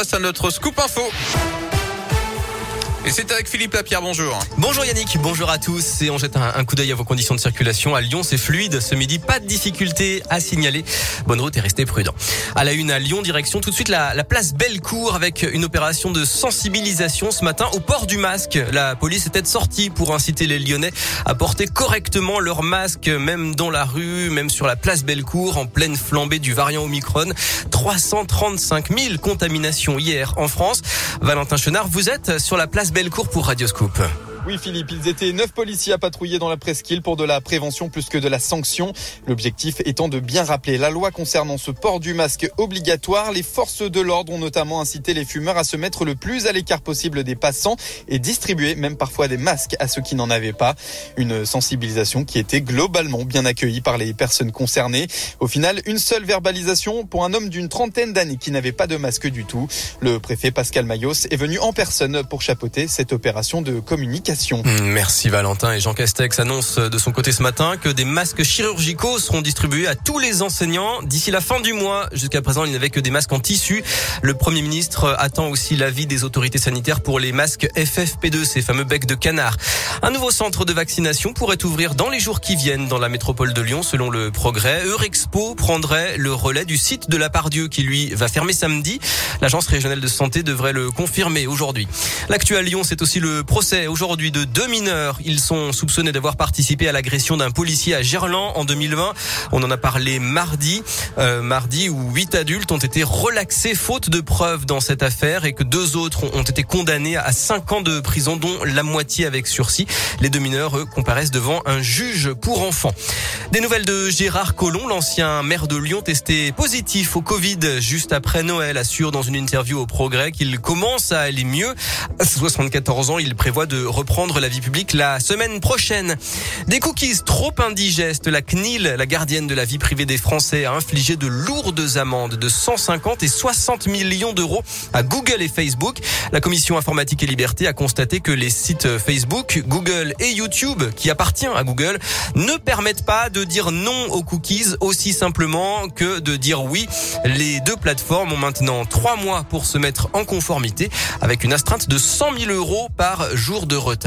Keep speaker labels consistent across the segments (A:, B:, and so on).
A: à notre scoop info. Et c'est avec Philippe Lapierre, bonjour.
B: Bonjour Yannick, bonjour à tous. Et on jette un, coup d'œil à vos conditions de circulation. À Lyon, c'est fluide ce midi, pas de difficulté à signaler. Bonne route et restez prudent. À la une à Lyon, direction tout de suite la, la place Bellecour avec une opération de sensibilisation ce matin au port du masque. La police était sortie pour inciter les Lyonnais à porter correctement leur masque, même dans la rue, même sur la place Bellecour, en pleine flambée du variant Omicron. 335 000 contaminations hier en France. Valentin Chenard, vous êtes sur la place Bellecour pour Radioscope.
C: Oui Philippe, ils étaient neuf policiers à patrouiller dans la presqu'île pour de la prévention plus que de la sanction. L'objectif étant de bien rappeler la loi concernant ce port du masque obligatoire. Les forces de l'ordre ont notamment incité les fumeurs à se mettre le plus à l'écart possible des passants et distribuer même parfois des masques à ceux qui n'en avaient pas. Une sensibilisation qui était globalement bien accueillie par les personnes concernées. Au final, une seule verbalisation pour un homme d'une trentaine d'années qui n'avait pas de masque du tout. Le préfet Pascal Mayos est venu en personne pour chapeauter cette opération de communication
B: Mm, merci Valentin. Et Jean Castex annonce de son côté ce matin que des masques chirurgicaux seront distribués à tous les enseignants d'ici la fin du mois. Jusqu'à présent, il n'y avait que des masques en tissu. Le Premier ministre attend aussi l'avis des autorités sanitaires pour les masques FFP2, ces fameux becs de canard. Un nouveau centre de vaccination pourrait ouvrir dans les jours qui viennent dans la métropole de Lyon, selon le progrès. Eurexpo prendrait le relais du site de la Pardieu qui, lui, va fermer samedi. L'agence régionale de santé devrait le confirmer aujourd'hui. L'actu à Lyon, c'est aussi le procès aujourd'hui de deux mineurs. Ils sont soupçonnés d'avoir participé à l'agression d'un policier à Gerland en 2020. On en a parlé mardi, euh, mardi où huit adultes ont été relaxés faute de preuves dans cette affaire et que deux autres ont été condamnés à cinq ans de prison, dont la moitié avec sursis. Les deux mineurs, eux, comparaissent devant un juge pour enfants. Des nouvelles de Gérard Collomb, l'ancien maire de Lyon, testé positif au Covid juste après Noël, assure dans une interview au Progrès qu'il commence à aller mieux. À 74 ans, il prévoit de reprendre prendre la vie publique la semaine prochaine. Des cookies trop indigestes, la CNIL, la gardienne de la vie privée des Français, a infligé de lourdes amendes de 150 et 60 millions d'euros à Google et Facebook. La commission informatique et liberté a constaté que les sites Facebook, Google et YouTube, qui appartient à Google, ne permettent pas de dire non aux cookies aussi simplement que de dire oui. Les deux plateformes ont maintenant trois mois pour se mettre en conformité avec une astreinte de 100 000 euros par jour de retard.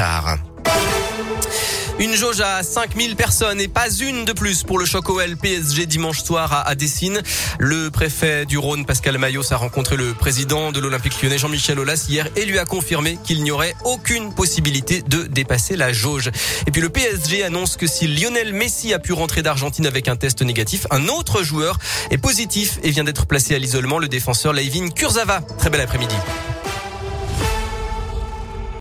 B: Une jauge à 5000 personnes et pas une de plus pour le choc OL PSG dimanche soir à, Dessine. Le préfet du Rhône, Pascal Mayos, a rencontré le président de l'Olympique lyonnais, Jean-Michel Aulas, hier et lui a confirmé qu'il n'y aurait aucune possibilité de dépasser la jauge. Et puis le PSG annonce que si Lionel Messi a pu rentrer d'Argentine avec un test négatif, un autre joueur est positif et vient d'être placé à l'isolement, le défenseur Leivin Kurzava. Très bel après-midi.